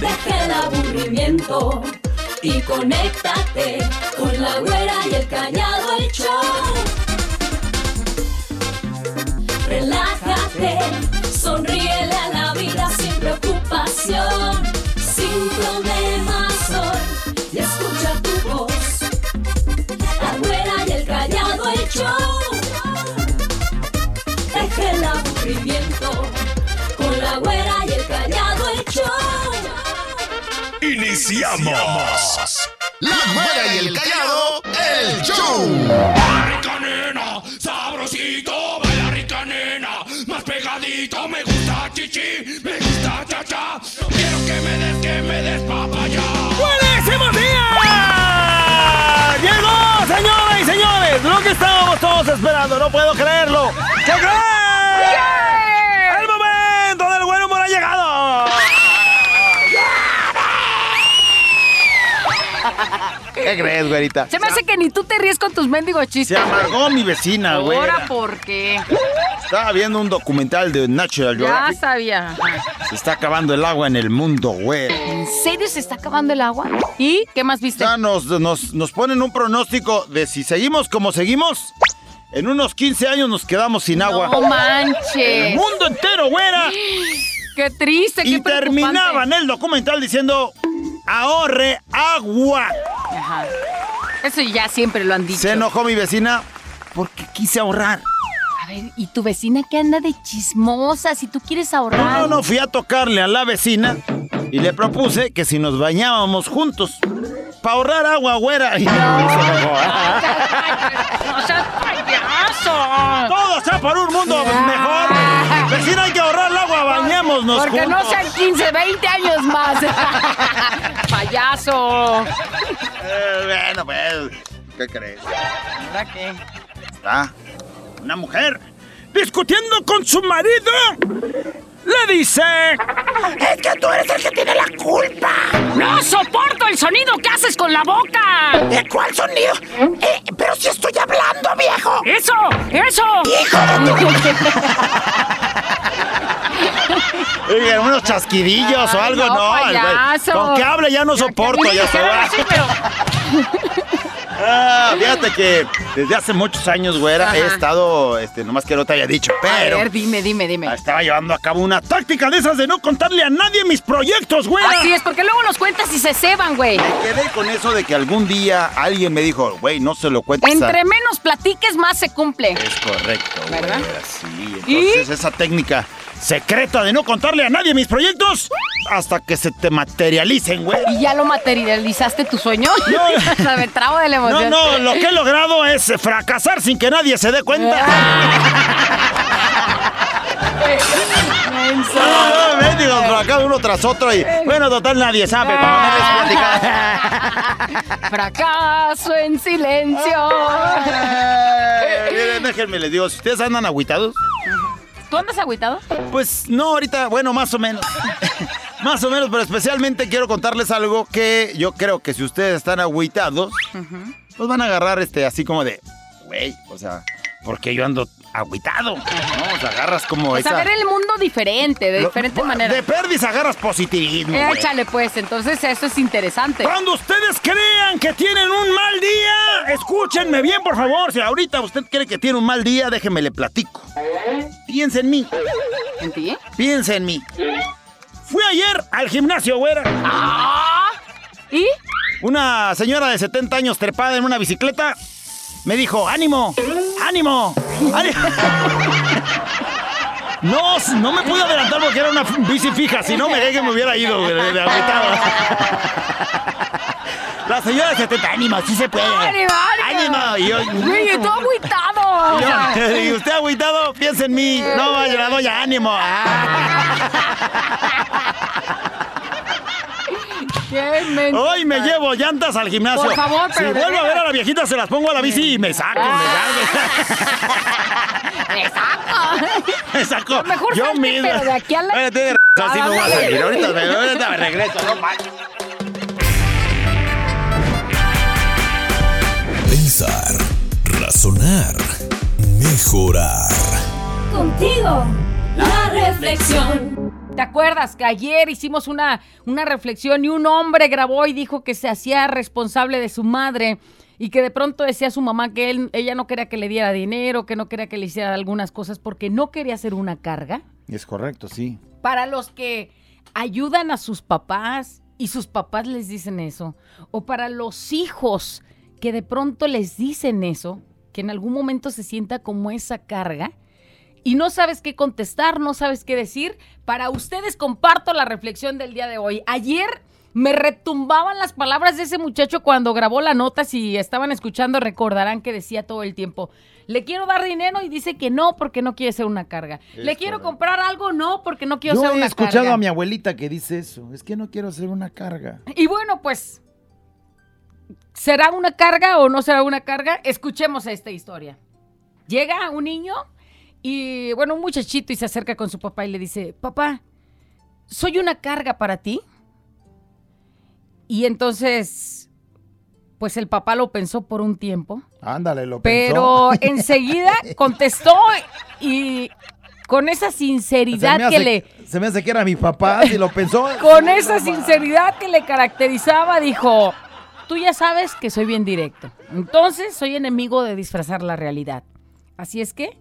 Deja el aburrimiento y conéctate con la güera y el callado el show. Relájate, sonríele a la vida sin preocupación, sin problemas Iniciamos. La Güera y el Callado, el show. rica nena, sabrosito, baila rica nena, más pegadito, me gusta chichi, me gusta cha cha, quiero que me des, que me des papaya. ¡Buenísimos días! ¡Llegó, señoras y señores! Lo que estábamos todos esperando, no puedo ¿Qué crees, güerita? Se me hace que ni tú te ríes con tus mendigos Se chistes. amargó mi vecina, güey. Ahora, ¿por qué? Estaba viendo un documental de Natural Ya Geographic. sabía. Se está acabando el agua en el mundo, güey. ¿En serio se está acabando el agua? ¿Y qué más viste? Ya nos, nos, nos ponen un pronóstico de si seguimos como seguimos, en unos 15 años nos quedamos sin agua. No manches. El mundo entero, güera. Qué triste, qué Y terminaban el documental diciendo, ahorre agua. Ajá. Eso ya siempre lo han dicho. Se enojó mi vecina porque quise ahorrar. A ver, ¿y tu vecina qué anda de chismosa? Si tú quieres ahorrar. No, no, no, fui a tocarle a la vecina y le propuse que si nos bañábamos juntos, para ahorrar agua, güera. Y se enojó. ¡No seas payaso! Todo sea por un mundo mejor. Vecina, hay que ahorrar el agua, bañémonos Porque no sean 15, 20 años más. ¡Payaso! Eh, bueno, pues, ¿qué crees? ¿Ahora qué? Está una mujer discutiendo con su marido. Le dice... Es que tú eres el que tiene la culpa. ¡No soporto el sonido que haces con la boca! ¿De cuál sonido? Eh, pero si estoy hablando, viejo. ¡Eso! ¡Eso! Oigan, unos chasquidillos o algo, no, no. el. Con que hable ya no soporto, ya se va. Sí, pero... Ah, fíjate que desde hace muchos años, güera, he estado, este, nomás que no te haya dicho, A pero ver, dime, dime, dime. estaba llevando a cabo una táctica de esas de no contarle a nadie mis proyectos, güera. Así es, porque luego los cuentas y se ceban, güey. Me quedé con eso de que algún día alguien me dijo, güey, no se lo cuentes a... Entre menos platiques, más se cumple. Es correcto, ¿Verdad? güera, sí. Entonces esa técnica secreta de no contarle a nadie mis proyectos hasta que se te materialicen, güey. ¿Y ya lo materializaste tu sueño? No. Me trabo de la No, emoción. no, lo que he logrado es fracasar sin que nadie se dé cuenta. Ah, mendigos fracasos uno tras otro y bueno, total nadie sabe no. Fracaso en silencio. Eh, miren, déjenme les digo, si ustedes andan agüitados, ¿Tú andas agüitado? pues no ahorita, bueno, más o menos. Más o menos, pero especialmente quiero contarles algo que yo creo que si ustedes están agüitados, pues van a agarrar este así como de, güey, o sea, porque yo ando agüitado? ¿no? O sea, agarras como Pues esa... a ver el mundo diferente, de diferente manera. De perdis agarras positivismo. güey. Échale pues, entonces eso es interesante. Cuando ustedes crean que tienen un mal día, escúchenme bien, por favor. Si ahorita usted cree que tiene un mal día, déjeme le platico. Piensa en mí, ¿En ti? piensa en mí. Fui ayer al gimnasio, güera. Ah. ¿Y? Una señora de 70 años trepada en una bicicleta me dijo, ánimo, ánimo, ánimo. No, no me pude adelantar porque era una bici fija, si no me que me hubiera ido güey, de, agüitado. La señora de 70, ánimo, sí se puede. ¡Ánimo, ánimo! ¡Ánimo! Y yo, Güey, tú agüitado. yo- y usted agüitado, piensa en mí. No, vaya, la doña, ánimo. ¡Qué! Hoy me llevo llantas al gimnasio. Por favor, Si pero de vuelvo a ver a la viejita, se las pongo a la bici y me saco, me ¡Me saco! saco. Me saco. Mejor yo mismo. pero de aquí a la- razón, así me voy a salir. Ahorita me, ahorita me regreso, no manches. Pensar, razonar, mejorar. Contigo, la reflexión. ¿Te acuerdas que ayer hicimos una, una reflexión y un hombre grabó y dijo que se hacía responsable de su madre y que de pronto decía a su mamá que él, ella no quería que le diera dinero, que no quería que le hiciera algunas cosas porque no quería ser una carga? Es correcto, sí. Para los que ayudan a sus papás y sus papás les dicen eso, o para los hijos que de pronto les dicen eso, que en algún momento se sienta como esa carga, y no sabes qué contestar, no sabes qué decir, para ustedes comparto la reflexión del día de hoy. Ayer me retumbaban las palabras de ese muchacho cuando grabó la nota, si estaban escuchando recordarán que decía todo el tiempo, le quiero dar dinero y dice que no porque no quiere ser una carga. le quiero comprar algo, no porque no quiero Yo ser he una escuchado carga. a mi abuelita que dice eso. Es que no quiero ser una carga. Y bueno, pues, ¿será una carga o no será una carga? Escuchemos esta historia. Llega un niño y, bueno, un muchachito y se acerca con su papá y le dice, papá, ¿soy una carga para ti? Y entonces, pues el papá lo pensó por un tiempo, Ándale, lo pero pensó. enseguida contestó y con esa sinceridad que le... se me hace que era mi papá si lo pensó. Con esa sinceridad que le caracterizaba, dijo, tú ya sabes que soy bien directo. Entonces soy enemigo de disfrazar la realidad. Así es que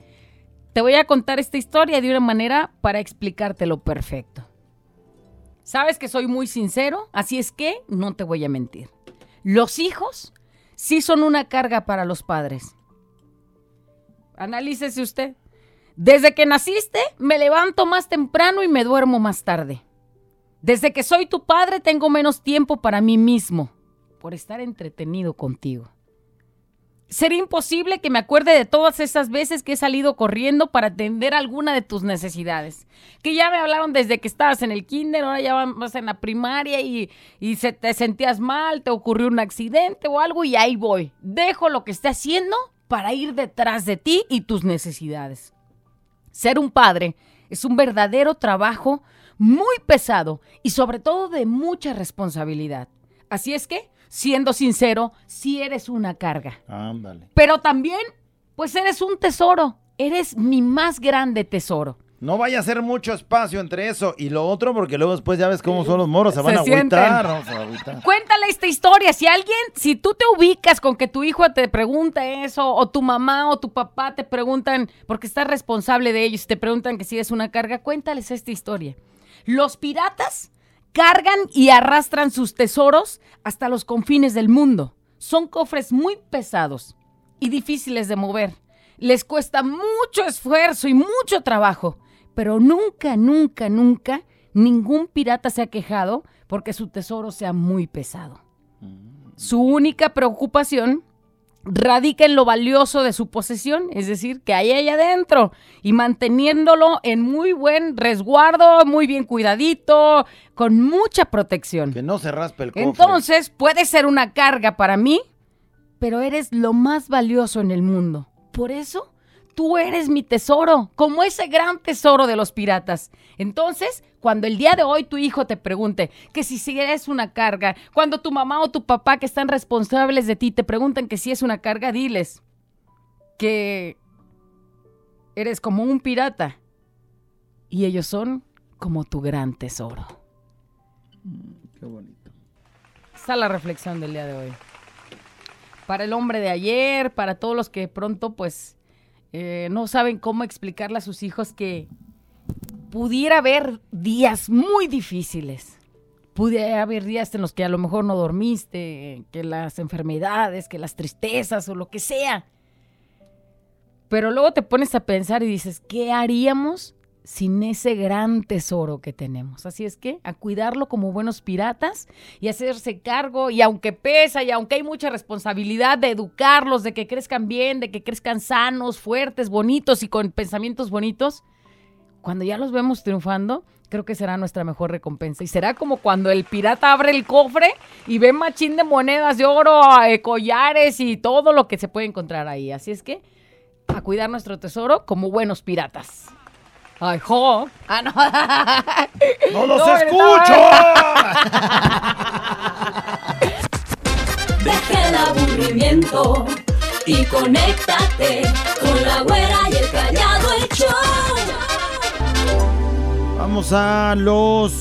te voy a contar esta historia de una manera para explicártelo perfecto. Sabes que soy muy sincero, así es que no te voy a mentir. Los hijos sí son una carga para los padres. Analícese usted. Desde que naciste, me levanto más temprano y me duermo más tarde. Desde que soy tu padre, tengo menos tiempo para mí mismo por estar entretenido contigo. Sería imposible que me acuerde de todas esas veces que he salido corriendo para atender alguna de tus necesidades. Que ya me hablaron desde que estabas en el kinder, ahora ya vas en la primaria y, y se te sentías mal, te ocurrió un accidente o algo y ahí voy. Dejo lo que esté haciendo para ir detrás de ti y tus necesidades. Ser un padre es un verdadero trabajo muy pesado y sobre todo de mucha responsabilidad. Así es que, siendo sincero, sí eres una carga. Ándale. Pero también, pues eres un tesoro. Eres mi más grande tesoro. No vaya a ser mucho espacio entre eso y lo otro, porque luego después ya ves cómo son los moros, se van Se a agüitar. ¿no? Se van a agüitar. Cuéntale esta historia. Si alguien, si tú te ubicas con que tu hijo te pregunta eso, o tu mamá o tu papá te preguntan, porque estás responsable de ellos, te preguntan que si eres una carga, cuéntales esta historia. Los piratas cargan y arrastran sus tesoros hasta los confines del mundo. Son cofres muy pesados y difíciles de mover. Les cuesta mucho esfuerzo y mucho trabajo, pero nunca, nunca, nunca ningún pirata se ha quejado porque su tesoro sea muy pesado. Su única preocupación radica en lo valioso de su posesión, es decir, que hay ahí adentro y manteniéndolo en muy buen resguardo, muy bien cuidadito, con mucha protección. Que no se raspe el cofre. Entonces, puede ser una carga para mí, pero eres lo más valioso en el mundo. Por eso, tú eres mi tesoro, como ese gran tesoro de los piratas. Entonces, cuando el día de hoy tu hijo te pregunte que si, si eres una carga, cuando tu mamá o tu papá que están responsables de ti te preguntan que si es una carga, diles que eres como un pirata y ellos son como tu gran tesoro. Qué bonito. Esta es la reflexión del día de hoy. Para el hombre de ayer, para todos los que pronto pues eh, no saben cómo explicarle a sus hijos que pudiera haber días muy difíciles. Pudiera haber días en los que a lo mejor no dormiste, que las enfermedades, que las tristezas o lo que sea. Pero luego te pones a pensar y dices, ¿qué haríamos sin ese gran tesoro que tenemos? Así es que a cuidarlo como buenos piratas y hacerse cargo, y aunque pesa, y aunque hay mucha responsabilidad de educarlos, de que crezcan bien, de que crezcan sanos, fuertes, bonitos y con pensamientos bonitos, cuando ya los vemos triunfando, creo que será nuestra mejor recompensa. Y será como cuando el pirata abre el cofre y ve machín de monedas de oro, eh, collares y todo lo que se puede encontrar ahí. Así es que a cuidar nuestro tesoro como buenos piratas. ¡Ay, jo! Ah, no. ¡No los No, escucho! Deja el aburrimiento y conéctate con la güera y el callado el show. Vamos a los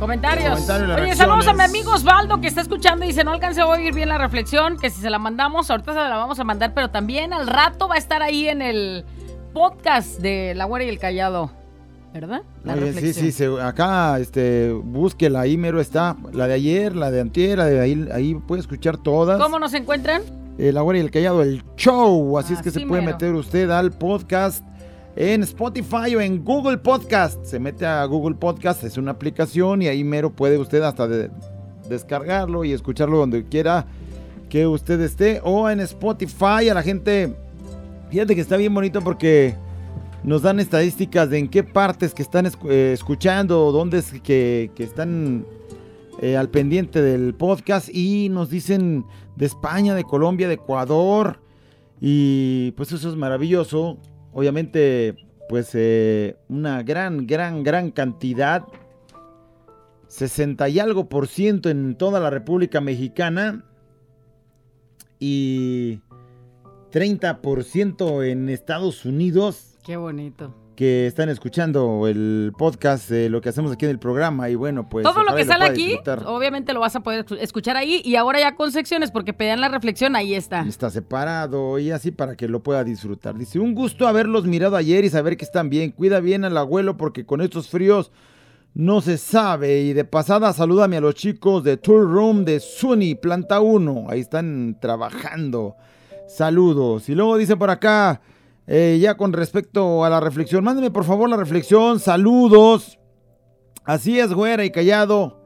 Comentarios. Oye, saludos a mi amigo Osvaldo que está escuchando y dice, no alcancé a oír bien la reflexión, que si se la mandamos, ahorita se la vamos a mandar, pero también al rato va a estar ahí en el podcast de La Güera y el Callado. ¿Verdad? La Oye, sí, reflexión. sí, se- acá, este, búsquela, ahí mero está. La de ayer, la de antier, la de ahí, ahí puede escuchar todas. ¿Cómo nos encuentran? Eh, la güera y el callado, el show. Así es que se puede meter usted al podcast en Spotify o en Google Podcast. Se mete a Google Podcast, es una aplicación y ahí mero puede usted hasta de- descargarlo y escucharlo donde quiera que usted esté. O en Spotify a la gente, fíjate que está bien bonito porque nos dan estadísticas de en qué partes que están eh, escuchando, dónde es que, que están eh, al pendiente del podcast y nos dicen de España, de Colombia, de Ecuador y pues eso es maravilloso. Obviamente pues eh, una gran, gran, gran cantidad. 60 y algo por ciento en toda la República Mexicana y 30% en Estados Unidos Qué bonito. Que están escuchando el podcast de lo que hacemos aquí en el programa y bueno, pues... Todo lo que sale aquí, disfrutar. obviamente lo vas a poder escuchar ahí y ahora ya con secciones porque pedían la reflexión, ahí está. Está separado y así para que lo pueda disfrutar. Dice, un gusto haberlos mirado ayer y saber que están bien. Cuida bien al abuelo porque con estos fríos no se sabe. Y de pasada salúdame a los chicos de Tour Room de Suni, planta 1. Ahí están trabajando. Saludos. Y luego dice por acá, eh, ya con respecto a la reflexión, mándeme por favor la reflexión. Saludos. Así es, güera y callado.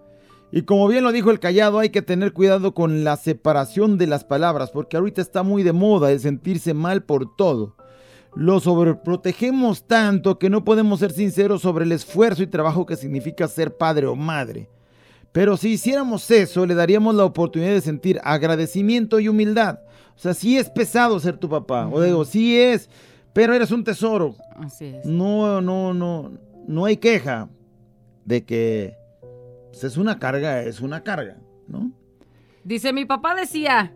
Y como bien lo dijo el callado, hay que tener cuidado con la separación de las palabras, porque ahorita está muy de moda el sentirse mal por todo. Lo sobreprotegemos tanto que no podemos ser sinceros sobre el esfuerzo y trabajo que significa ser padre o madre. Pero si hiciéramos eso, le daríamos la oportunidad de sentir agradecimiento y humildad. O sea, sí es pesado ser tu papá, o digo, sí es, pero eres un tesoro. Así es. No, no, no, no hay queja de que pues, es una carga, es una carga, ¿no? Dice, mi papá decía,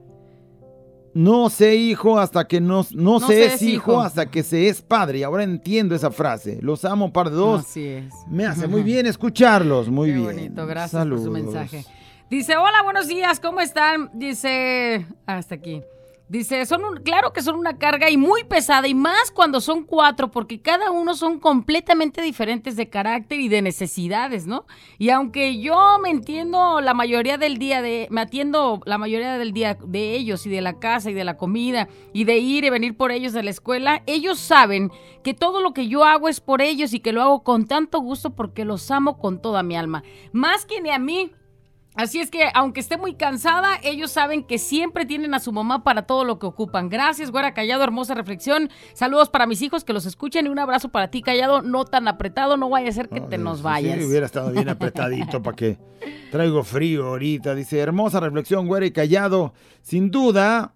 No sé hijo hasta que no, no, No se es hijo, hijo. hasta que se es padre. Y ahora entiendo esa frase. Los amo, par de dos. Así es. Me hace muy bien escucharlos, muy Qué bien. bonito, gracias Saludos. por su mensaje. Dice, hola, buenos días, ¿cómo están? Dice, hasta aquí. Dice, son un, claro que son una carga y muy pesada, y más cuando son cuatro, porque cada uno son completamente diferentes de carácter y de necesidades, ¿no? Y aunque yo me entiendo la mayoría del día de, me atiendo la mayoría del día de ellos y de la casa y de la comida y de ir y venir por ellos de la escuela, ellos saben que todo lo que yo hago es por ellos y que lo hago con tanto gusto porque los amo con toda mi alma. Más que ni a mí, Así es que, aunque esté muy cansada, ellos saben que siempre tienen a su mamá para todo lo que ocupan. Gracias, güera Callado, hermosa reflexión. Saludos para mis hijos que los escuchen y un abrazo para ti, Callado, no tan apretado, no vaya a ser que te nos vayas. Sí, hubiera estado bien apretadito para que traigo frío ahorita. Dice, hermosa reflexión, güera y callado. Sin duda,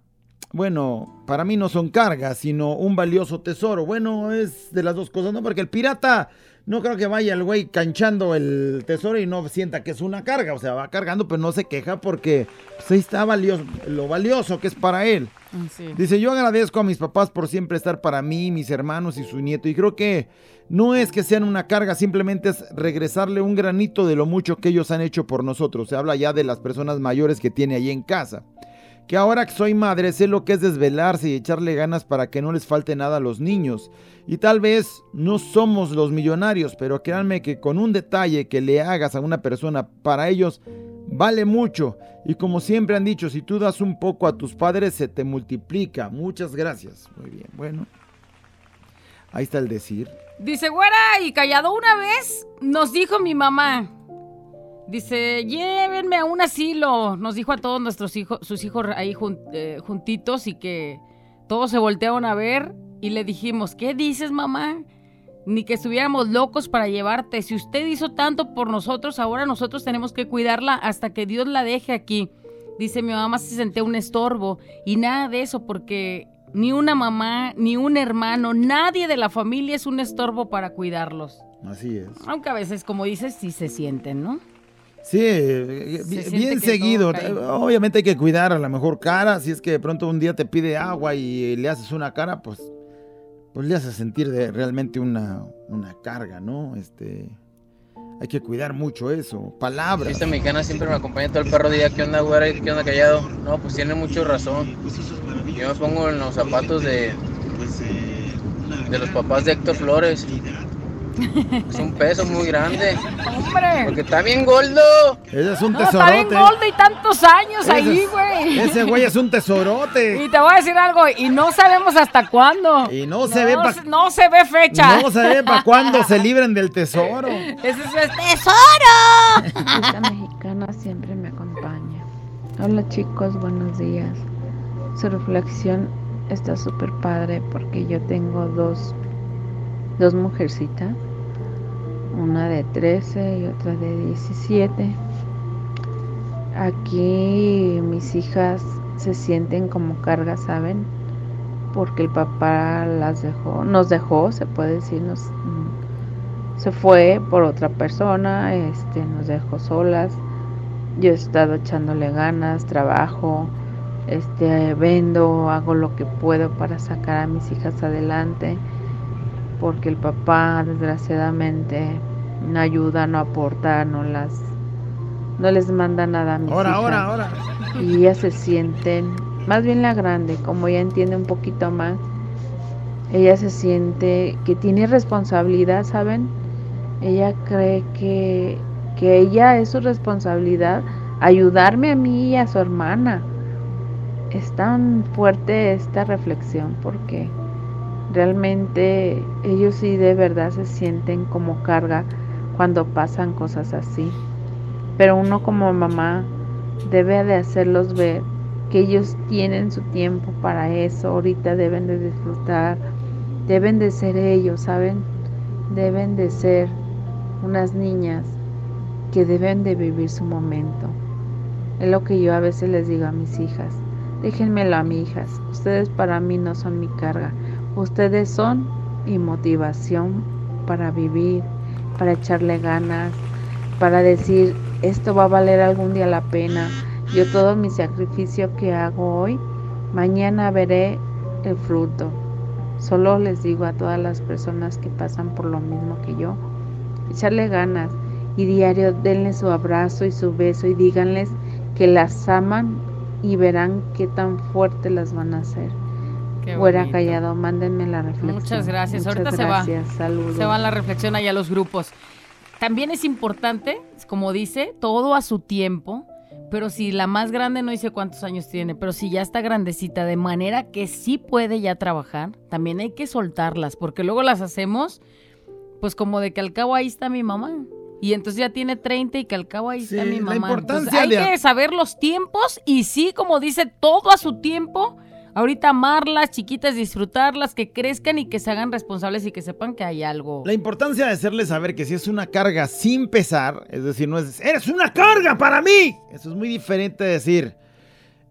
bueno, para mí no son cargas, sino un valioso tesoro. Bueno, es de las dos cosas, ¿no? Porque el pirata no creo que vaya el güey canchando el tesoro y no sienta que es una carga. O sea, va cargando, pero no se queja porque pues, ahí está valioso, lo valioso que es para él. Sí. Dice, yo agradezco a mis papás por siempre estar para mí, mis hermanos y su nieto. Y creo que no es que sean una carga, simplemente es regresarle un granito de lo mucho que ellos han hecho por nosotros. Se habla ya de las personas mayores que tiene ahí en casa. Que ahora que soy madre sé lo que es desvelarse y echarle ganas para que no les falte nada a los niños. Y tal vez no somos los millonarios, pero créanme que con un detalle que le hagas a una persona, para ellos vale mucho. Y como siempre han dicho, si tú das un poco a tus padres, se te multiplica. Muchas gracias. Muy bien, bueno. Ahí está el decir. Dice, güera y Callado, una vez nos dijo mi mamá. Dice, llévenme a un asilo. Nos dijo a todos nuestros hijos, sus hijos ahí jun- eh, juntitos y que todos se voltearon a ver y le dijimos, ¿qué dices mamá? Ni que estuviéramos locos para llevarte. Si usted hizo tanto por nosotros, ahora nosotros tenemos que cuidarla hasta que Dios la deje aquí. Dice, mi mamá se sentía un estorbo y nada de eso porque ni una mamá, ni un hermano, nadie de la familia es un estorbo para cuidarlos. Así es. Aunque a veces, como dices, sí se sienten, ¿no? Sí, eh, Se bien seguido. Obviamente hay que cuidar a la mejor cara. Si es que de pronto un día te pide agua y le haces una cara, pues, pues le haces sentir de realmente una, una carga, ¿no? Este, Hay que cuidar mucho eso. Palabras. Esta mexicana siempre me acompaña todo el perro día. ¿Qué onda, güera? ¿Qué onda, callado? No, pues tiene mucho razón. Yo me pongo en los zapatos de, de los papás de Héctor Flores. Es un peso muy grande. ¡Hombre! Porque está bien gordo. Ese es un No, está bien tesorote. gordo y tantos años Ese ahí, es- güey. Ese güey es un tesorote. Y te voy a decir algo, y no sabemos hasta cuándo. Y no se ve pa- No se ve fecha. No se ve para cuándo se libren del tesoro. Ese es el tesoro. Esta mexicana siempre me acompaña. Hola chicos, buenos días. Su reflexión está súper padre porque yo tengo dos, dos mujercitas, una de 13 y otra de 17. Aquí mis hijas se sienten como carga, ¿saben? Porque el papá las dejó, nos dejó, se puede decir, nos, mm, se fue por otra persona, este, nos dejó solas. Yo he estado echándole ganas, trabajo, este, vendo, hago lo que puedo para sacar a mis hijas adelante, porque el papá desgraciadamente no ayuda, no aporta, no las, no les manda nada a mis Ahora, hijas ahora, ahora. y ellas se sienten, más bien la grande, como ya entiende un poquito más, ella se siente que tiene responsabilidad, ¿saben? Ella cree que, que ella es su responsabilidad ayudarme a mí y a su hermana. Es tan fuerte esta reflexión porque realmente ellos sí de verdad se sienten como carga cuando pasan cosas así. Pero uno como mamá debe de hacerlos ver que ellos tienen su tiempo para eso, ahorita deben de disfrutar, deben de ser ellos, ¿saben? Deben de ser unas niñas que deben de vivir su momento. Es lo que yo a veces les digo a mis hijas. Déjenmelo a mis hijas. Ustedes para mí no son mi carga. Ustedes son mi motivación para vivir, para echarle ganas, para decir, esto va a valer algún día la pena. Yo todo mi sacrificio que hago hoy, mañana veré el fruto. Solo les digo a todas las personas que pasan por lo mismo que yo, echarle ganas y diario denle su abrazo y su beso y díganles que las aman y verán qué tan fuerte las van a hacer. Bonito. callado, mándenme la reflexión. Muchas gracias. Muchas Ahorita gracias. se va. Saludos. Se va la reflexión allá a los grupos. También es importante, como dice, todo a su tiempo. Pero si la más grande no dice cuántos años tiene, pero si ya está grandecita, de manera que sí puede ya trabajar, también hay que soltarlas, porque luego las hacemos, pues como de que al cabo ahí está mi mamá. Y entonces ya tiene 30 y que al cabo ahí está mi la mamá. Entonces, importancia hay de- que saber los tiempos y sí, como dice, todo a su tiempo. Ahorita amarlas, chiquitas, disfrutarlas, que crezcan y que se hagan responsables y que sepan que hay algo. La importancia de hacerle saber que si es una carga sin pesar, es decir, no es, eres una carga para mí. Eso es muy diferente de decir,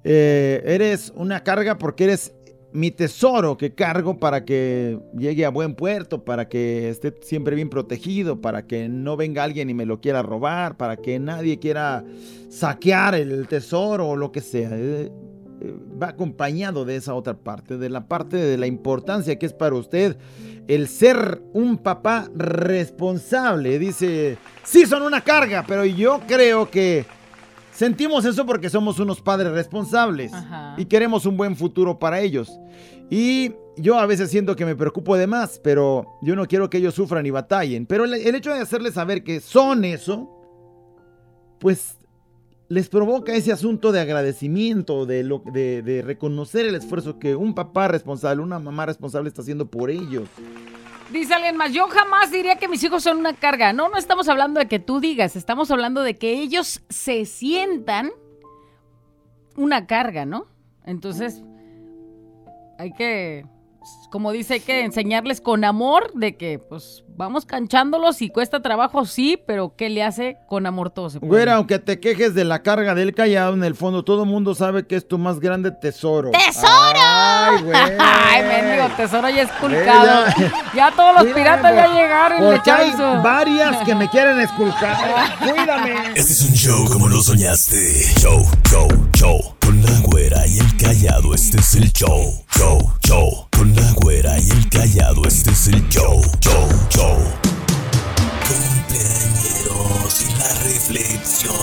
eh, eres una carga porque eres mi tesoro que cargo para que llegue a buen puerto, para que esté siempre bien protegido, para que no venga alguien y me lo quiera robar, para que nadie quiera saquear el tesoro o lo que sea. Va acompañado de esa otra parte, de la parte de la importancia que es para usted el ser un papá responsable. Dice, sí son una carga, pero yo creo que sentimos eso porque somos unos padres responsables Ajá. y queremos un buen futuro para ellos. Y yo a veces siento que me preocupo de más, pero yo no quiero que ellos sufran y batallen. Pero el, el hecho de hacerles saber que son eso, pues les provoca ese asunto de agradecimiento, de, lo, de, de reconocer el esfuerzo que un papá responsable, una mamá responsable está haciendo por ellos. Dice alguien más, yo jamás diría que mis hijos son una carga. No, no estamos hablando de que tú digas, estamos hablando de que ellos se sientan una carga, ¿no? Entonces, hay que, como dice, hay que enseñarles con amor de que, pues, vamos canchándolos y cuesta trabajo, sí, pero ¿qué le hace con amor todo se puede. Güera, aunque te quejes de la carga del callado, en el fondo todo el mundo sabe que es tu más grande tesoro. ¡Tesoro! ¡Ay, güey! Ay, mendigo, tesoro ya esculcado. Ella- Ya todos los Cuídame, piratas ya llegaron y le Porque hay varias que me quieren esculcar. Cuídame. Este es un show como lo soñaste. Show, show, show. Con la güera y el callado, este es el show. Show, show. Con la güera y el callado, este es el show, show, show. Cumpleañeros y la reflexión,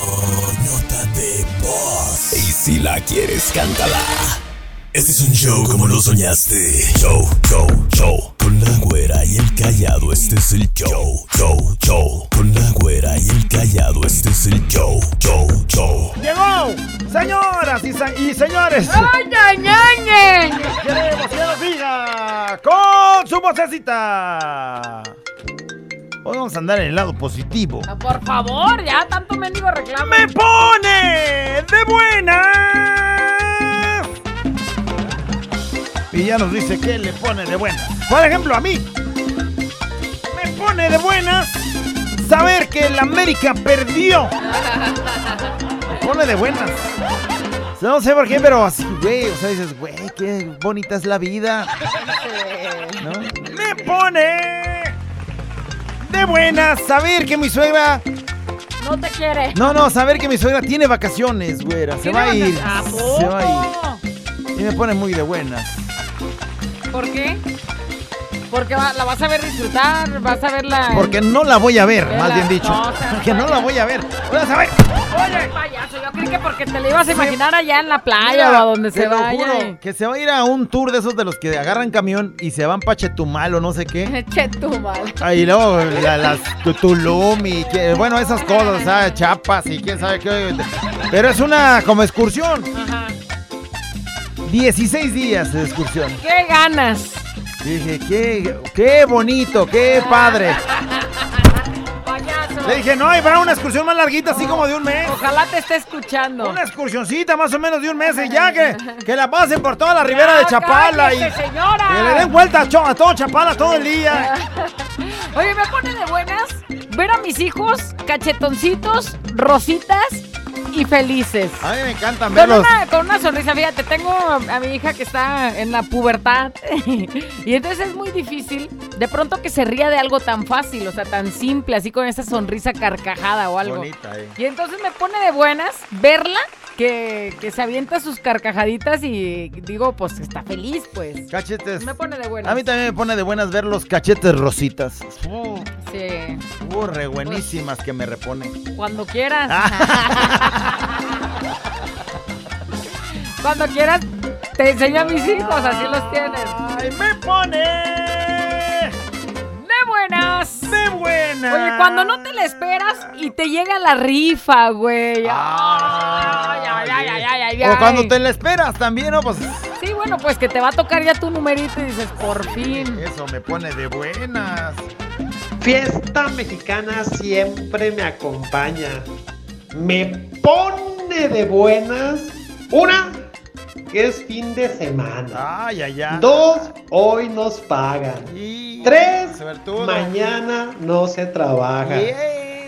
nota de voz. Y si la quieres, cántala. Este es un show como lo soñaste. Show, show, show. Con la güera y el callado, este es el show. Show, show. Con la güera y el callado, este es el show. Show, show. Llegó, señoras y, se- y señores. ¡Ay, ay! Queremos que nos diga con su vocecita. Hoy vamos a andar en el lado positivo. Ah, Por favor, ya tanto mendigo reclamo. ¡Me pone de buenas! Y ya nos dice que le pone de buenas. Por ejemplo, a mí. Me pone de buenas saber que el América perdió. Me pone de buenas. No sé por qué, pero así, güey. O sea, dices, güey, qué bonita es la vida. ¿No? Me pone de buenas saber que mi suegra No te quiere. no, no, saber que mi suegra tiene vacaciones, güera. Se ¿Tiene va a ir. Se va a ir. Y me pone muy de buenas. ¿Por qué? Porque va- la vas a ver disfrutar, vas a verla. Porque no la voy a ver, más bien dicho. no, o sea, Porque no la voy a ver. Voy a saber. Oye, payaso, yo creí que porque te la ibas a imaginar allá en la playa Mira, o a donde te se lo vaya. juro, que se va a ir a un tour de esos de los que agarran camión y se van pa' Chetumal o no sé qué. Che, tu mal. Ahí luego la- las tu- Tulum y que- bueno, esas cosas, ¿sabes? Chapas y quién sabe qué. Pero es una como excursión. Ajá. 16 días de excursión. ¿Qué ganas? Dije, qué, qué bonito, qué padre. Le dije, no, hay para una excursión más larguita, así como de un mes. Ojalá te esté escuchando. Una excursioncita más o menos de un mes y ya que, que la pasen por toda la ribera de Chapala y señora. que le den vuelta a, Cho- a todo Chapala todo el día. Oye, me pone de buenas ver a mis hijos cachetoncitos, rositas y felices. A mí me encantan Con verlos. una, con una sonrisa, fíjate, tengo a mi hija que está en la pubertad y entonces es muy difícil de pronto que se ría de algo tan fácil, o sea, tan simple, así con esa sonrisa carcajada o algo. Bonita, eh. Y entonces me pone de buenas verla que, que se avienta sus carcajaditas y digo, pues está feliz, pues. Cachetes. Me pone de buenas. A mí también me pone de buenas ver los cachetes rositas. Uh, Sí, uh, re buenísimas que me reponen. cuando quieras. Ah. cuando quieras, te enseño a mis hijos, así los tienes. Ay, me pone De buenas. de buenas. Oye, cuando no te la esperas y te llega la rifa, güey. Ay, ay, ay, ay, ay, ay, O cuando te la esperas también, ¿no? Pues Sí, bueno, pues que te va a tocar ya tu numerito y dices, por fin. eso me pone de buenas. Fiesta mexicana siempre me acompaña. Me pone de buenas. Una, que es fin de semana. Ay, ay, ay. Dos, hoy nos pagan. Y- Tres, mañana no se trabaja.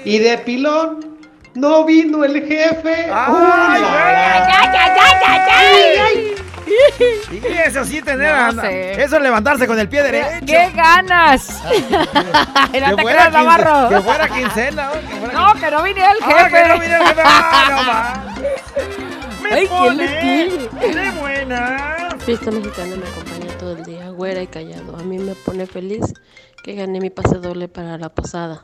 Y de pilón, no vino el jefe. Ay. ¡Ay, ay, ay, ay, ay! Y eso sí tener, No sé. eso es levantarse con el pie derecho. ¡Qué ganas! no te creas, Navarro. que fuera quincena, ¿no? Que fuera No, que no vine el Ah, jefe. que no vine el jefe. Ah, no. Me Ay, ¿quién le pone de buenas. Fiesta mexicana me acompaña todo el día, güera y callado. A mí me pone feliz que gané mi pase doble para la posada.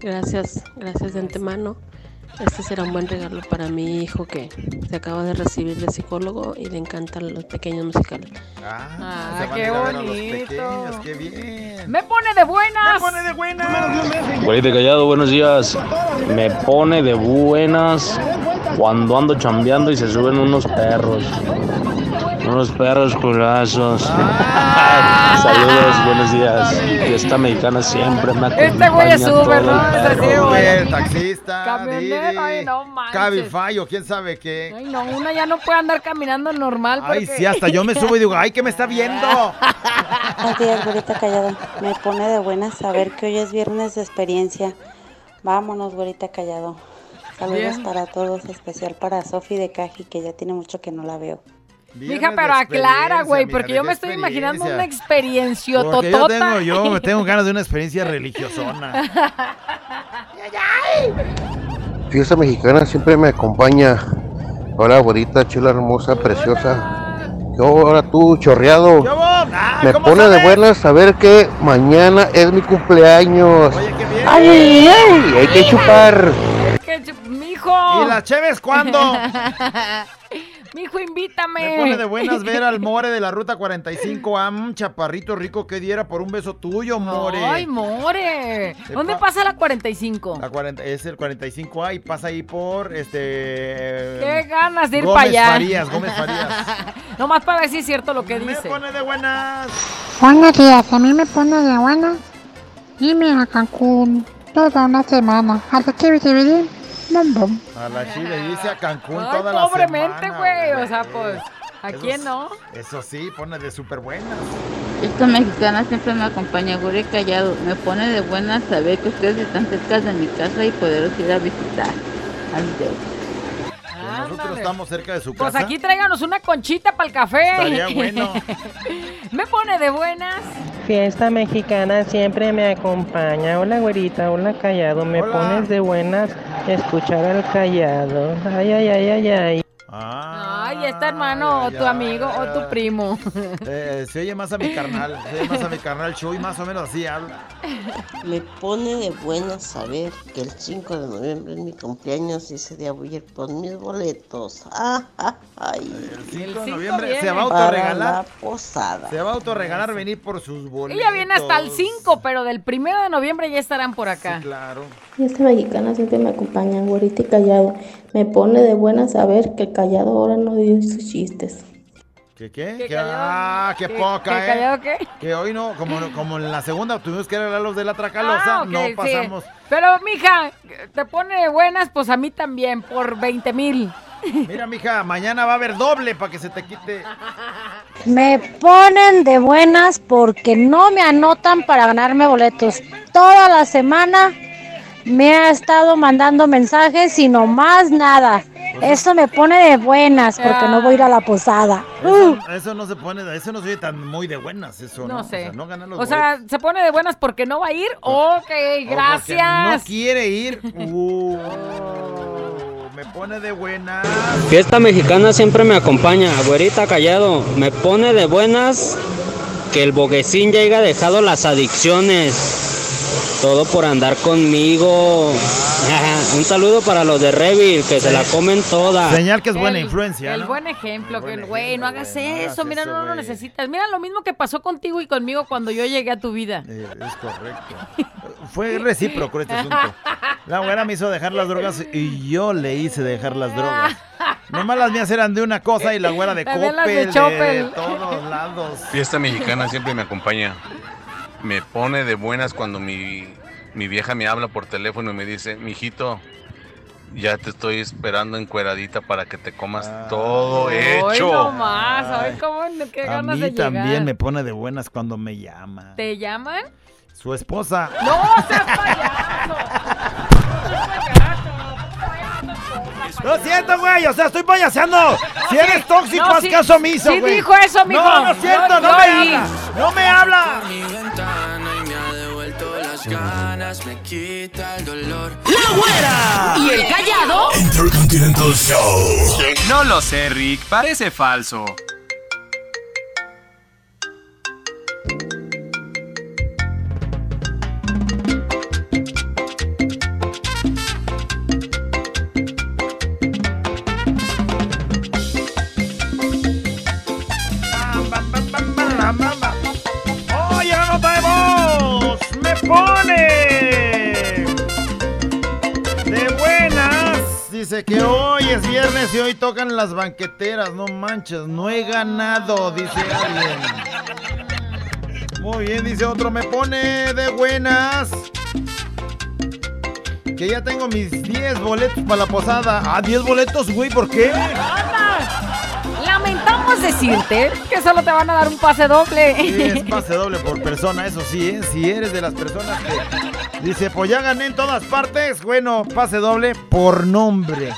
Gracias, gracias de antemano. Este será un buen regalo para mi hijo que se acaba de recibir de psicólogo y le encantan los pequeños musicales. Ah, se van qué a a los bonito. pequeños, qué bien. Me pone de buenas. Me pone de buenas. Callado, buenos días. Me pone de buenas cuando ando chambeando y se suben unos perros. Unos perros culazos. Saludos, buenos días. Fiesta mexicana siempre me acompaña. Este güey es Uber, ¿no? Perro güey. taxista, Ay, no manches. Cabify o quién sabe qué. Ay, no, una ya no puede andar caminando normal. Ay, porque- sí, hasta yo me subo y digo, ay, que me está viendo. Güerita callado. Me pone de buenas saber que hoy es viernes de experiencia. Vámonos, güerita callado. Saludos Bien. para todos, especial para Sofi de Caji, que ya tiene mucho que no la veo. Mija, pero aclara, güey, porque yo me estoy imaginando una experiencia Porque yo totota. tengo, yo me tengo ganas de una experiencia religiosona. Fiesta mexicana siempre me acompaña. Hola, abuelita, chula, hermosa, preciosa. Yo, ahora tú, chorreado. Me pone de buenas saber que mañana es mi cumpleaños. ¡Ay, ay, ay! Hay que chupar. ¿Y las cheves cuándo? Mijo, invítame. Me pone de buenas ver al More de la ruta 45 a un chaparrito rico que diera por un beso tuyo, More. Ay, more. ¿Dónde pa- pasa la 45? La 40, es el 45A y pasa ahí por este. Qué ganas de ir Gómez para allá. Farías, Gómez Farías. Nomás para ver si es cierto lo que dice. pone de buenas. Buenos días, a mí me pone de buena irme a Cancún toda una semana. A la que A la Chile dice a Cancún Ay, toda la pobremente, semana. güey. O sea, pues, ¿a Eso quién no? Eso sí, pone de súper buenas. Esta mexicana siempre me acompaña, güey callado. Me pone de buenas saber que ustedes están cerca de mi casa y poderos ir a visitar. Adiós. Nosotros estamos cerca de su Pues casa. aquí tráiganos una conchita para el café. Estaría bueno. me pone de buenas. Fiesta mexicana siempre me acompaña. Hola güerita, hola callado. Me Hola. pones de buenas escuchar al callado. Ay, ay, ay, ay, ay. Ay, está hermano, o tu amigo, o tu primo. Eh, se oye más a mi carnal. Se oye más a mi carnal Chuy, más o menos así habla. Me pone de buenas saber que el 5 de noviembre es mi cumpleaños y ese día voy a ir por mis boletos. Ah, ah, ay. El 5 de noviembre se va a Para autorregalar. la posada. Se va a autorregalar venir por sus boletos. Ella viene hasta el 5, pero del primero de noviembre ya estarán por acá. claro. Y esta mexicana siempre me acompaña, güerita y callado. Me pone de buena saber que el callado ahora no sus chistes. ¿Qué qué? ¿Qué ah, qué ¿Qué- poca, qué ¿eh? callado qué? Que hoy no, como, como en la segunda tuvimos que arreglar los de la Tracalosa, Ah, no sí. pasamos. Pero, mija, te pone de buenas, pues a mí también, por 20 mil. Mira, mija, mañana va a haber doble para que se te quite. Me ponen de buenas porque no me anotan para ganarme boletos. Toda la semana me ha estado mandando mensajes y no más nada. Eso me pone de buenas porque no voy a ir a la posada. Uh. Eso, eso no se pone, eso no se oye tan muy de buenas, eso, ¿no? No O sé. sea, no ganan los O sea, ¿se pone de buenas porque no va a ir? Ok. O gracias. No quiere ir. Uh, me pone de buenas. Fiesta mexicana siempre me acompaña, güerita callado. Me pone de buenas que el boguecín ya haya dejado las adicciones. Todo por andar conmigo. Un saludo para los de Revil, que se la comen toda. Señal que es buena El- influencia, El ¿no? buen ejemplo, que buen güey, no hagas eso, mira, eso, no lo necesitas. Mira lo mismo que pasó contigo y conmigo cuando yo llegué a tu vida. Eh, es correcto. Fue recíproco este asunto. La güera me hizo dejar las drogas y yo le hice dejar las drogas. Nomás las mías eran de una cosa y la güera de También Coppel, de todos lados. Fiesta mexicana siempre me acompaña. Me pone de buenas cuando mi, mi vieja me habla por teléfono y me dice, mijito, ya te estoy esperando encueradita para que te comas todo hecho. nomás, ay, cómo, qué A ganas mí de también llegar. me pone de buenas cuando me llama. ¿Te llaman? Su esposa. ¡No seas payaso! Lo siento, güey, o sea, estoy payaseando. Si eres tóxico, no, haz sí- caso omiso, sí güey. dijo eso, mijo. No, no es cierto, Yo- no yo me habla. No me habla. Mi ventana y me ha devuelto las ganas, me quita el dolor. ¡La güera! ¿Y el callado? Intercontinental Show. No lo sé, Rick, parece falso. Viernes y hoy tocan las banqueteras. No manches, no he ganado, dice alguien. Muy bien, dice otro. Me pone de buenas. Que ya tengo mis 10 boletos para la posada. Ah, 10 boletos, güey, ¿por qué? Lamentamos decirte que solo te van a dar un pase doble. Sí, es pase doble por persona, eso sí, ¿eh? Si eres de las personas que dice, pues ya gané en todas partes, bueno, pase doble por nombre.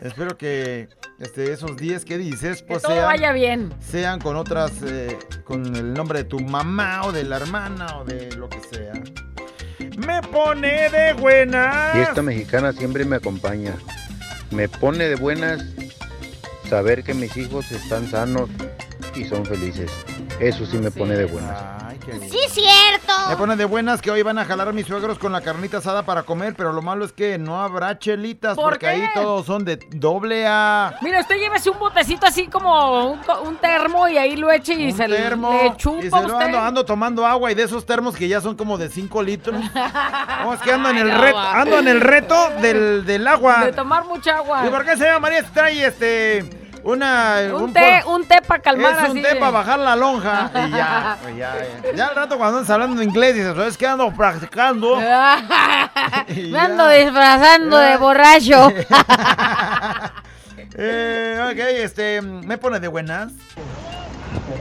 Espero que este, esos 10 que dices, Que pues todo sean, vaya bien. sean con otras, eh, con el nombre de tu mamá o de la hermana o de lo que sea. Me pone de buenas. Fiesta mexicana siempre me acompaña. Me pone de buenas saber que mis hijos están sanos y son felices. Eso sí me pone de buenas. Sí, cierto. Me pone de buenas que hoy van a jalar a mis suegros con la carnita asada para comer, pero lo malo es que no habrá chelitas ¿Por porque qué? ahí todos son de doble A. Mira, usted llévese un botecito así como un, termo y ahí lo eche y Un se le- termo. le y chupa se lo usted. ando, ando tomando agua y de esos termos que ya son como de 5 litros. No, es que ando en el, Ay, reto, ando en el reto del, del agua. De tomar mucha agua. ¿Y por qué señora María trae este una Un té, por- un té para calmar es un así. té para bajar la lonja y ya, pues ya, ya. Ya al rato cuando andas hablando inglés dices, ¿sabes qué ando practicando? Me ando disfrazando de borracho. Eh, ok, este, me pone de buenas.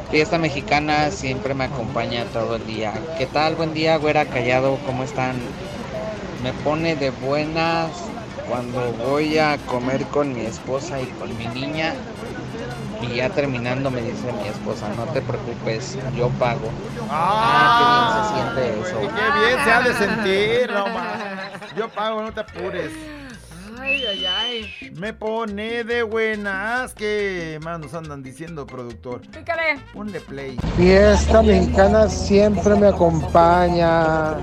Fiesta mexicana siempre me acompaña todo el día. ¿Qué tal? Buen día, güera callado, ¿cómo están? Me pone de buenas cuando voy a comer con mi esposa y con mi niña. Y ya terminando me dice mi esposa, no te preocupes, yo pago. Ah, qué bien se siente eso. Qué bien se ha de sentir, no más. Yo pago, no te apures. Ay, ay, ay. Me pone de buenas. ¿Qué más nos andan diciendo, productor? Pícale. Ponle play. Fiesta mexicana siempre me acompaña.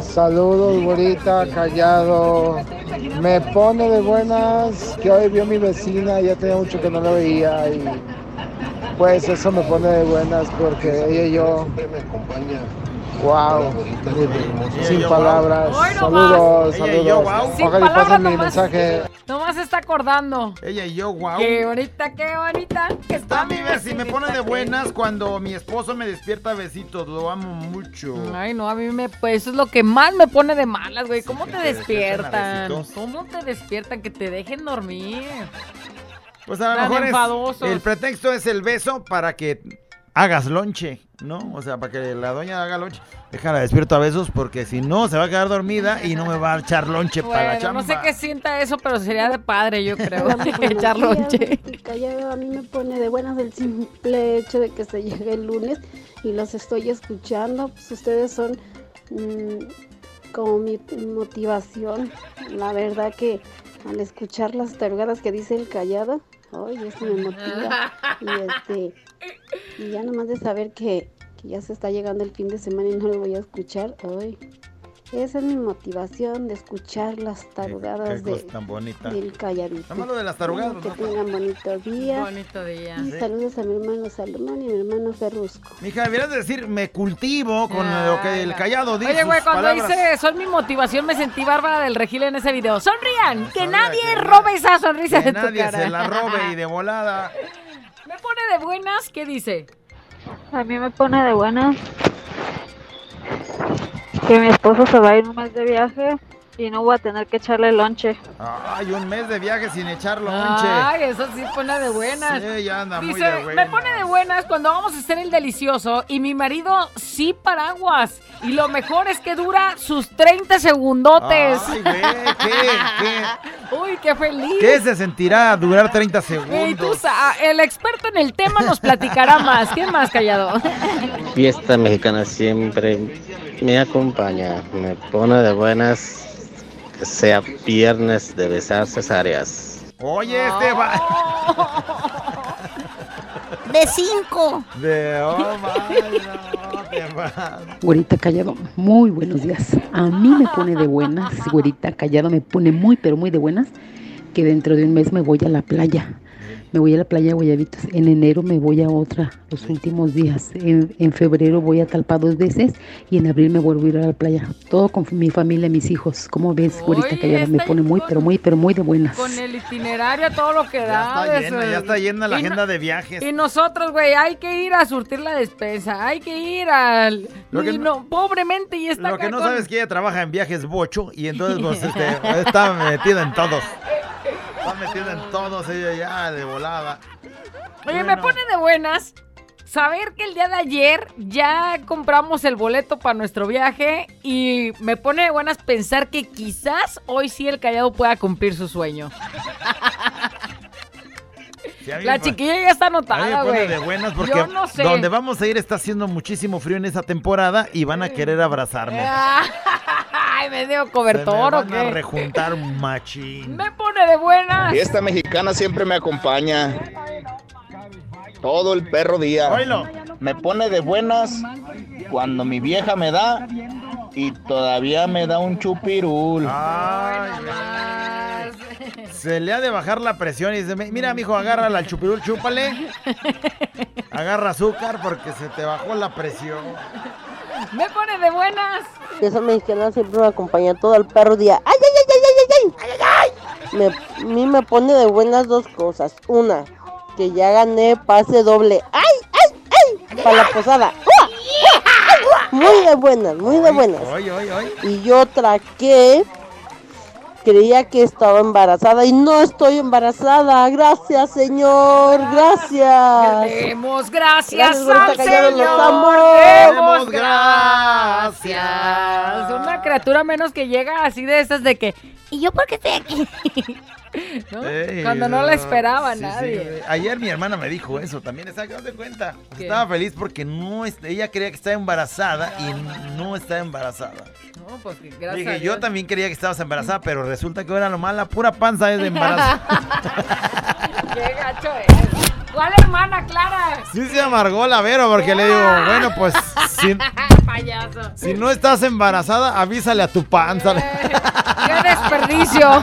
Saludos, güerita, callado. Me pone de buenas que hoy vio mi vecina, ya tenía mucho que no la veía y pues eso me pone de buenas porque ella y yo, wow, sin palabras. Saludos, saludos. Ojalá y mi nomás. mensaje. Nomás se está acordando. Ella y yo, wow. Qué bonita, qué bonita. Que está mi vecina. Me pone de buenas cuando mi esposo me despierta besitos. Lo amo mucho. Ay, no, a mí me, pues eso es lo que más me pone de malas, güey. ¿Cómo te despiertan? ¿Cómo te despiertan? Que te dejen dormir. Pues a lo mejor es- el pretexto es el beso para que hagas lonche, ¿no? O sea, para que la doña haga lonche. Déjala despierto a besos porque si no se va a quedar dormida y no me va a echar lonche para la chamba. no sé qué sienta eso, pero sería de padre, yo creo. Echar lonche. A mí me pone de buenas el simple hecho de que se llegue el lunes y los estoy escuchando. Pues ustedes son mm, como mi motivación. La verdad que al escuchar las tarugadas que dice el callado, ay, eso me motiva. Y este y ya nomás de saber que, que ya se está llegando el fin de semana y no lo voy a escuchar, ay. Esa es mi motivación de escuchar las tarugadas Qué de, cosa tan bonita. del calladito. Lo de las tarugadas, Bueno, que ¿no? tengan bonito día. Bonito día. Y saludos a mi hermano Salomón y mi hermano Ferrusco. Mija, deberías decir, me cultivo con lo que el callado dice. Oye, güey, cuando palabras. hice Son mi motivación, me sentí Bárbara del Regil en ese video. ¡Sonrían! ¡Que nadie robe esa sonrisa Que de tu nadie cara! se la robe y de volada. Me pone de buenas, ¿qué dice? A mí me pone de buenas que mi esposo se va a ir un mes de viaje y no voy a tener que echarle lonche. Ay, un mes de viaje sin echar lonche. Ay, eso sí pone de buenas. Sí, ya anda muy Dice, de buena. me pone de buenas cuando vamos a hacer el delicioso y mi marido sí paraguas. Y lo mejor es que dura sus 30 segundotes. Ay, güey, ¿qué, qué, Uy, qué feliz. ¿Qué se sentirá durar 30 Y tú, segundos? el experto en el tema nos platicará más. ¿Quién más callado? Fiesta mexicana siempre me acompaña, me pone de buenas que sea viernes de besar cesáreas. Oye, este va. De cinco. De oh, my, no, te va. Güerita Callado, muy buenos días. A mí me pone de buenas, Güerita Callado me pone muy, pero muy de buenas, que dentro de un mes me voy a la playa. Me voy a la playa de Guayabitos. En enero me voy a otra, los últimos días. En, en febrero voy a Talpa dos veces y en abril me vuelvo a ir a la playa. Todo con mi familia, mis hijos. ¿Cómo ves, Oye, Callado? Me pone muy, pero muy, pero muy de buenas. Con el itinerario, todo lo que da. Está llena, ya está llena la Y no- agenda de viajes. Y nosotros, güey, hay que ir a surtir la despensa, hay que ir al... Lo que y no- no, pobremente, y está Lo que no con- sabes es que ella trabaja en viajes bocho y entonces pues, este, está metida en todos. Está metida en todos ella ya de volada. Oye, me pone de buenas saber que el día de ayer ya compramos el boleto para nuestro viaje y me pone de buenas pensar que quizás hoy sí el callado pueda cumplir su sueño. Sí, La chiquilla ya está anotada, pone güey. de buenas porque Yo no sé. donde vamos a ir está haciendo muchísimo frío en esa temporada y van a querer abrazarme. Ay, me dio Se me cobertor o van a qué. rejuntar un machín. Me pone de buenas. Fiesta mexicana siempre me acompaña. Todo el perro día. Me pone de buenas cuando mi vieja me da y todavía me da un chupirul. Ay, güey. Se le ha de bajar la presión y dice, mira, mijo, agárrala al chupirul, chúpale. Agarra azúcar porque se te bajó la presión. Me pone de buenas. Esa mexicana siempre me acompaña todo el perro día. ¡Ay, ay, ay, ay, ay, ay! ¡Ay, ay, ay! Me, a mí me pone de buenas dos cosas. Una, que ya gané pase doble. ¡Ay, ay, ay! Para la posada. Muy de buenas, muy de buenas. Ay, ay, ay. Y otra que creía que estaba embarazada y no estoy embarazada. Gracias, Señor. Gracias. Demos gracias, Gracias, al Señor. Demos gracias. Una criatura menos que llega así de esas de que. ¿Y yo por qué estoy aquí? ¿No? Ey, Cuando no la esperaba sí, nadie. Ayer mi hermana me dijo eso también. ¿Te das cuenta? ¿Qué? Estaba feliz porque no ella creía que estaba embarazada y no está embarazada. No, pues gracias. Dije, a yo Dios. también creía que estabas embarazada, pero resulta que era nomás la pura panza es de embarazo. Qué gacho es. ¿Cuál hermana, Clara? Sí se amargó la Vero porque le digo, bueno, pues si, Payaso. si no estás embarazada, avísale a tu panza. ¡Qué desperdicio!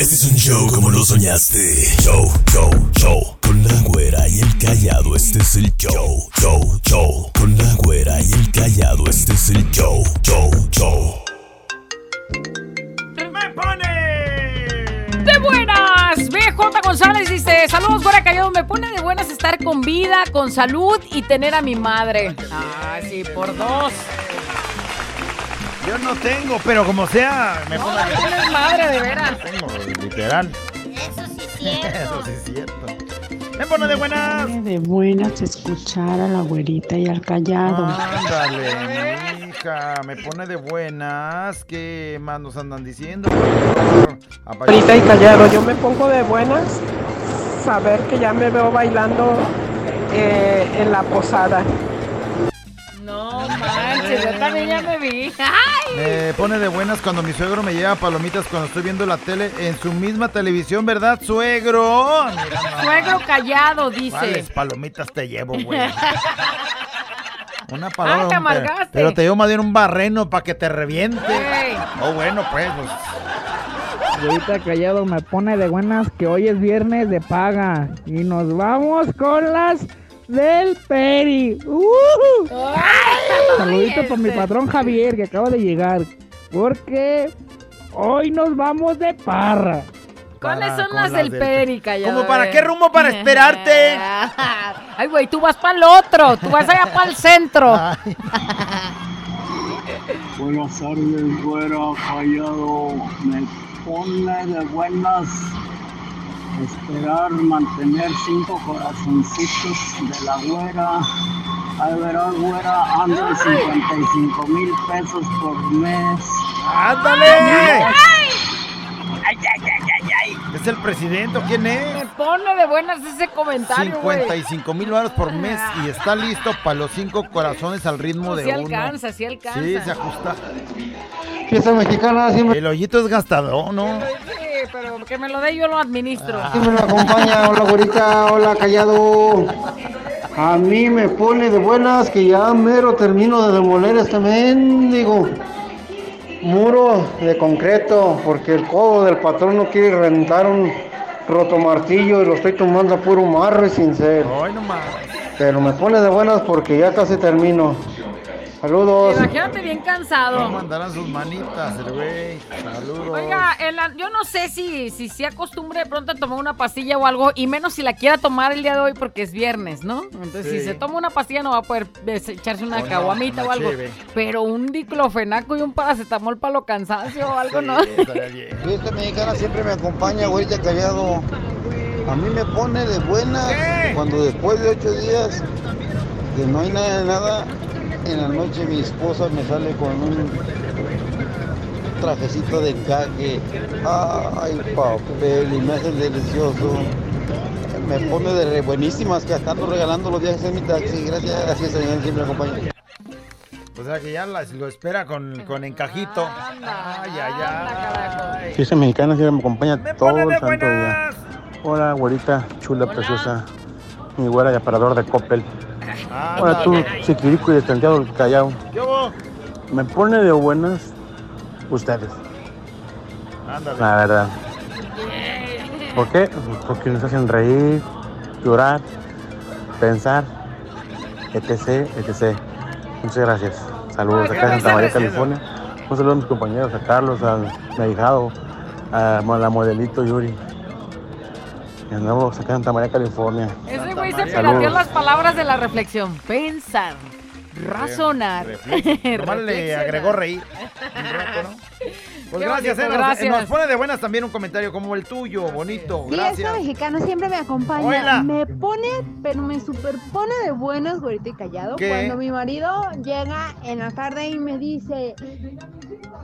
Este es un show como lo soñaste. Show, show, show. Con la güera y el callado, este es el show. Show, show. Con la güera y el callado, este es el show. Show, show. ¡Me pone! ¡De buenas! BJ González dice, saludos, Güera Callado, me pone de buenas estar con vida, con salud y tener a mi madre. Ah, sí, por dos. Yo no tengo, pero como sea, me No, pongo no tienes madre, de veras. Tengo, literal. Eso sí es cierto. Eso sí es cierto. Me pone de buenas. De buenas escuchar a la güerita y al callado. Ándale, hija, me pone de buenas. ¿Qué más nos andan diciendo? Güerita y callado, yo me pongo de buenas saber que ya me veo bailando eh, en la posada. No manches, yo también ya me vi. ¡Ay! Me pone de buenas cuando mi suegro me lleva palomitas cuando estoy viendo la tele en su misma televisión, ¿verdad, suegro? Mira. Suegro callado, dice. ¿Cuáles palomitas te llevo, güey? Una Ah, paloma. te amargaste. Pero te llevo más bien un barreno para que te reviente. Ey. Oh, bueno, pues. pues. Güerita Callado me pone de buenas que hoy es viernes de paga y nos vamos con las del Peri. ¡Uh! Saludito para mi este. patrón Javier que acaba de llegar porque hoy nos vamos de parra. ¿Cuáles son las del Peri, callado? ¿Cómo para qué rumbo para esperarte? Ay, güey, tú vas para el otro, tú vas allá para el centro. Buenas tardes, güera, callado. Me pone de buenas esperar mantener cinco corazoncitos de la güera. Verás, güera, ando en 55 mil pesos por mes. ¡Ándale! Ay, ay, ay. ¿Es el presidente o quién Me es? pone de buenas ese comentario, güey. 55 mil baros por mes y está listo para los cinco corazones al ritmo de Sí uno. alcanza, sí alcanza. Sí, se ajusta. Fiesta mexicana siempre, El hoyito es gastador, ¿no? Sí, pero que me lo dé yo lo administro. siempre me acompaña. Hola, güerita. Hola, callado. A mí me pone de buenas que ya mero termino de demoler este mendigo muro de concreto porque el codo del patrón no quiere rentar un rotomartillo y lo estoy tomando a puro marro y sincero. Pero me pone de buenas porque ya casi termino. Saludos. Imagínate bien cansado. ¿Cómo andarán sus manitas, el güey? Saludos. Oiga, en la- yo no sé si, si se acostumbre de pronto a tomar una pastilla o algo, y menos si la quiera tomar el día de hoy porque es viernes, ¿no? Entonces, Sí. si se toma una pastilla no va a poder des- echarse una caguamita o algo. cheve. Pero un diclofenaco y un paracetamol para lo cansancio o algo, ¿no? Fiesta mexicana siempre me acompaña, güerita callado. A mí me pone de buena cuando después de ocho días que no hay nada de nada, en la noche mi esposa me sale con un trajecito de encaje. Ay, papel, y me hace delicioso. Me pone de re buenísimas que ando regalando los viajes en mi taxi. Gracias, es, señor, siempre me acompaña. O sea que ya las- lo espera con, con encajito. Ay, ay, ay. Fiesta mexicana siempre me acompaña todo pone el santo día. Hola, güerita, chula, preciosa. Mi güera y aparador de Coppel. Hola, tú, chiquirico y de Santiago del Callao. Me pone de buenas ustedes, la verdad. ¿Por qué? Porque nos hacen reír, llorar, pensar, etc, etc. Muchas gracias. Saludos Ay, acá en Santa María. California. Un saludo a mis compañeros, a Carlos, a mi ahijado, a la modelito Yuri. Y andamos acá en Santa María, California. Ese güey se pirateó las palabras de la reflexión. Pensar, razonar. Nomás le agregó reír. Un rato, ¿no? Pues Qué gracias, bonito, eh, nos- gracias. Nos, pone de buenas también un comentario como el tuyo, bonito. Fiesta Gracias. mexicana siempre me acompaña. Hola. Me pone, pero me superpone de buenas, güerito y callado. ¿Qué? Cuando mi marido llega en la tarde y me dice: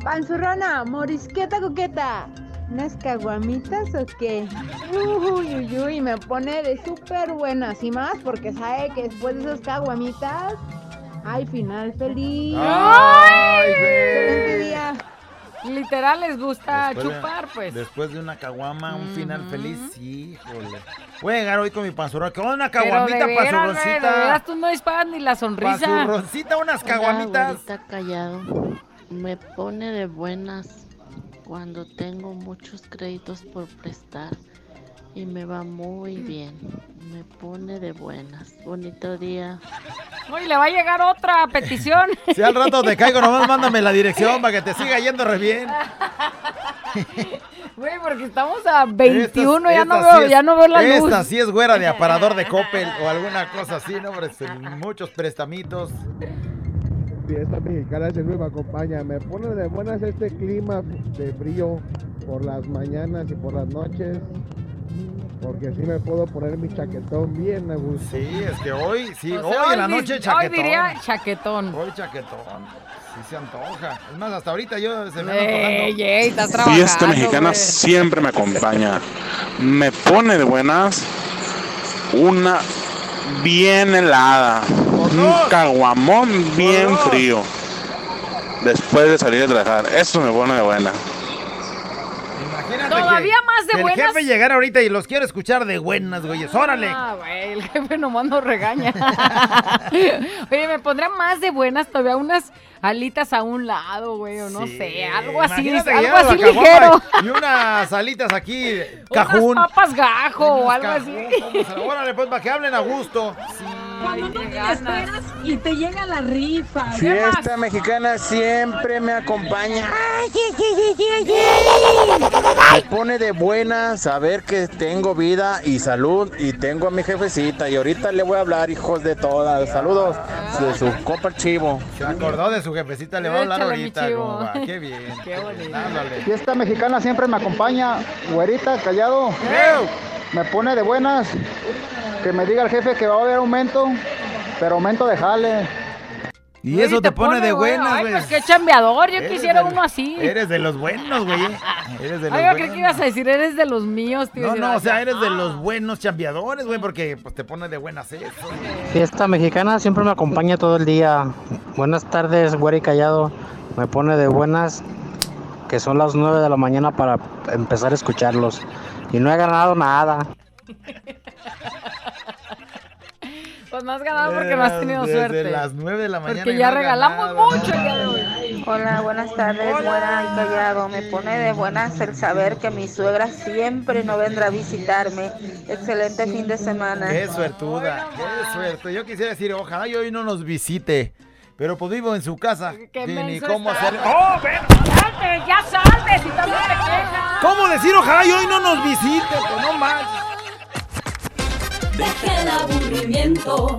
Panzurrona, morisqueta coqueta. ¿Unas caguamitas o qué? Uy, uy, uy, me pone de súper buenas y más porque sabe que después de esas caguamitas hay final feliz. Ay, Excelente día. Literal les gusta Después de- chupar, pues. Después de una caguama, un final feliz, sí, híjole. Voy a llegar hoy con mi panzurrón. ¿Qué onda, una caguamita, güey, de panzurroncita? veras, tú no disparas ni la sonrisa. Panzurroncita, unas caguamitas. Está callado. Me pone de buenas cuando tengo muchos créditos por prestar y me va muy bien. Me pone de buenas. Bonito día. Uy, le va a llegar otra petición. Si al rato te caigo, nomás mándame la dirección para que te siga yendo re bien. Güey, porque estamos a 21, Esta- ya, no esta veo, sí es- ya no veo la luz. Esta sí es güera de aparador de Coppel o alguna cosa así, ¿no? Hombre, sin muchos prestamitos. Fiesta mexicana siempre me acompaña. Me pone de buenas este clima de frío por las mañanas y por las noches. Porque así me puedo poner mi chaquetón bien a gusto. Sí, es que hoy, sí, O hoy sea, en la noche Hoy chaquetón. diría chaquetón. Hoy chaquetón. Sí se antoja. Es más, hasta ahorita yo se me Ey, antojando. ey, estás trabajando, Fiesta mexicana güey. siempre me acompaña. Me pone de buenas una bien helada. Un caguamón bien frío. Después de salir a trabajar. Eso me pone de buena. Imagínate Todavía que- más de que buenas. El jefe llegara ahorita y los quiere escuchar de buenas, güeyes. ¡Órale! Ah, güey, el jefe nomás nos regaña. Oye, me pondría más de buenas todavía unas alitas a un lado, güey, o no sé, algo así, algo así ligero. Y unas alitas aquí, cajún. Unas papas gajo o algo así. Órale, pues, para que hablen a gusto. Cuando no te esperas y te llega la rifa. Fiesta mexicana siempre me acompaña. Me pone de buena saber que tengo vida y salud y tengo a mi jefecita. Y ahorita le voy a hablar, hijos de todas. Saludos de su copa chivo. Se acordó de su jefecita, le va a hablar ahorita. Qué bien. Qué bonito. Fiesta mexicana siempre me acompaña. Güerita, callado. Me pone de buenas. Que me diga el jefe que va a haber aumento. Pero aumento de jale. Y eso te, pone, de güey. buenas, Ay, güey. pues qué chambeador, yo Eres quisiera del- uno así. Eres de los buenos, güey. Eres de los Ay, yo creí que ibas a decir, eres de los míos, tío. No, no, o sea, eres de Ah. los buenos chambeadores, güey, porque pues te pone de buenas eso. Fiesta mexicana siempre me acompaña todo el día. Buenas tardes, güero y callado. Me pone de buenas que son las 9 de la mañana para empezar a escucharlos. Y no he ganado nada. Pues no has ganado porque no has tenido Desde suerte. las 9 de la mañana. Porque ya no regalamos ganado mucho el día de hoy. Hola, buenas tardes, buena y callado. Me pone de buenas el saber que mi suegra siempre no vendrá a visitarme. Excelente fin de semana. Qué suertuda, qué suerte. Yo quisiera decir, ojalá y hoy no nos visite. Pero pues vivo en su casa. Qué ni cómo está. hacer. ¡Oh, ven! ¡Salte, ya salte! Si también te quejas. ¿Cómo decir ojalá y hoy no nos visite? Pues no más. Deja el aburrimiento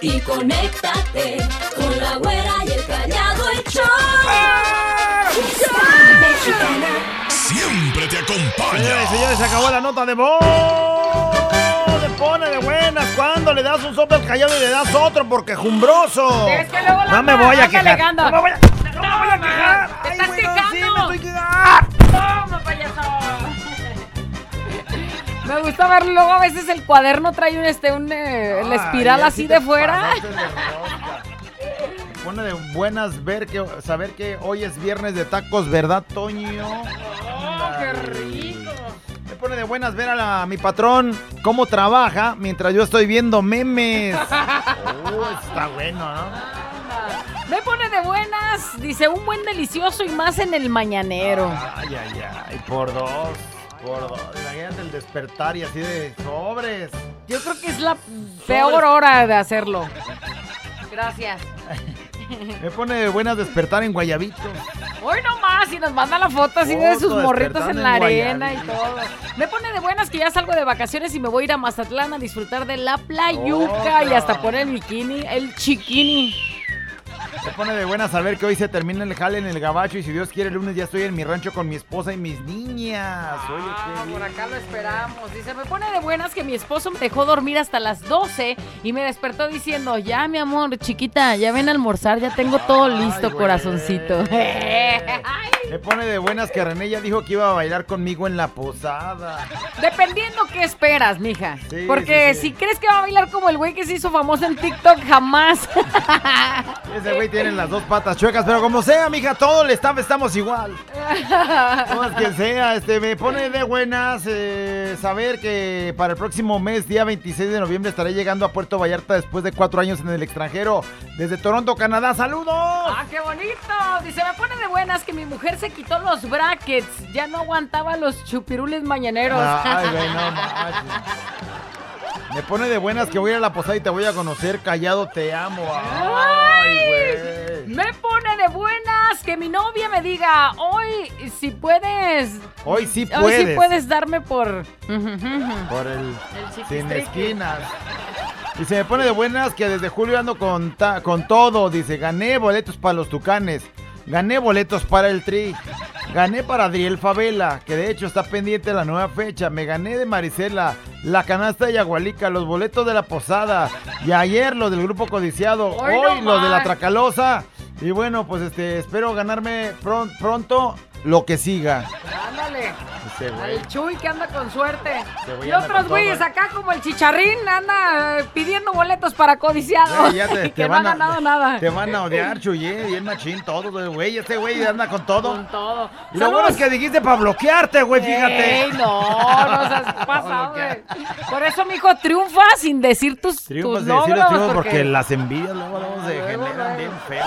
y conéctate con la güera y el callado el show. Siempre te Señores acompaña. señores, se acabó la nota de voz pone de buenas cuando le das un sope callado y le das otro porque jumbroso. Es que luego la no, me voy a quejar. no me voy a quejar. No me voy a quejar. Te estás sí, me estoy quejando. Toma, payaso. Me gusta ver luego a veces el cuaderno trae un este un eh, la espiral así de fuera. Pone de buenas ver que saber que hoy es viernes de tacos, ¿verdad, Toño? Pone de buenas ver a, la- a mi patrón cómo trabaja mientras yo estoy viendo memes. Oh, está bueno, ¿no? Me pone de buenas. Dice, un buen delicioso y más en el mañanero. Ay, ay, ay, por dos, por dos. Imagínate el despertar y así de sobres. Yo creo que es la peor hora de hacerlo. Gracias. Me pone de buenas despertar en Guayabito. Hoy nomás y nos manda la foto así de sus morritos en la en arena y todo. Me pone de buenas que ya salgo de vacaciones y me voy a ir a Mazatlán a disfrutar de la playuca Otra. y hasta poner el bikini, el chiquini. Me pone de buena saber que hoy se termina el jale en el gabacho y si Dios quiere el lunes ya estoy en mi rancho con mi esposa y mis niñas. Oye, bien. Por acá lo esperamos. Dice, me pone de buenas que mi esposo me dejó dormir hasta las 12 y me despertó diciendo, ya mi amor, chiquita, ya ven a almorzar, ya tengo todo listo, corazoncito. Me pone de buenas que René ya dijo que iba a bailar conmigo en la posada. Dependiendo qué esperas, mija. Sí, Porque sí, sí. si crees que va a bailar como el güey que se hizo famoso en TikTok, jamás. Ese güey tiene las dos patas chuecas, pero como sea, mija, todo el staff estamos igual. No es que sea, este, me pone de buenas eh, saber que para el próximo mes, día 26 de noviembre, estaré llegando a Puerto Vallarta después de cuatro años en el extranjero, desde Toronto, Canadá. ¡Saludos! ¡Ah, qué bonito! Dice, me pone de buenas que mi mujer se quitó los brackets. Ya no aguantaba los chupirules mañaneros. Ay, güey, no manches. Me pone de buenas que voy a la posada y te voy a conocer. Callado, te amo. Güey. Me pone de buenas que mi novia me diga, hoy si puedes... Hoy sí Hoy puedes. sí puedes darme por... Por el, sin chiquistriqui. esquinas. Y se me pone de buenas que desde julio ando con, ta- con todo. Dice, gané boletos para los tucanes. Gané boletos para el tri. Gané para Adriel Favela, que de hecho está pendiente la nueva fecha. Me gané de Marisela, la canasta de Yagualica, los boletos de la posada. Y ayer los del grupo codiciado. Hoy Hoy no los de la. Tracalosa. Y bueno, pues este, espero ganarme pron- pronto lo que siga. Ándale. Al Chuy que anda con suerte. Güey Y otros güeyes todo, acá como el chicharrín anda eh, pidiendo boletos para codiciado. Güey, te, que te no van ha a, ganado nada. Te van a odiar, Chuyé, bien machín, todo, güey. Este güey anda con todo. Con todo. Y lo bueno es que dijiste para bloquearte, güey, fíjate. Ey, no, no seas pasado, güey. Por eso, mijo, triunfa sin decir tus, Triunfas tus de decir logros. los triunfos porque... porque- las envidias luego, luego se generan bien feo.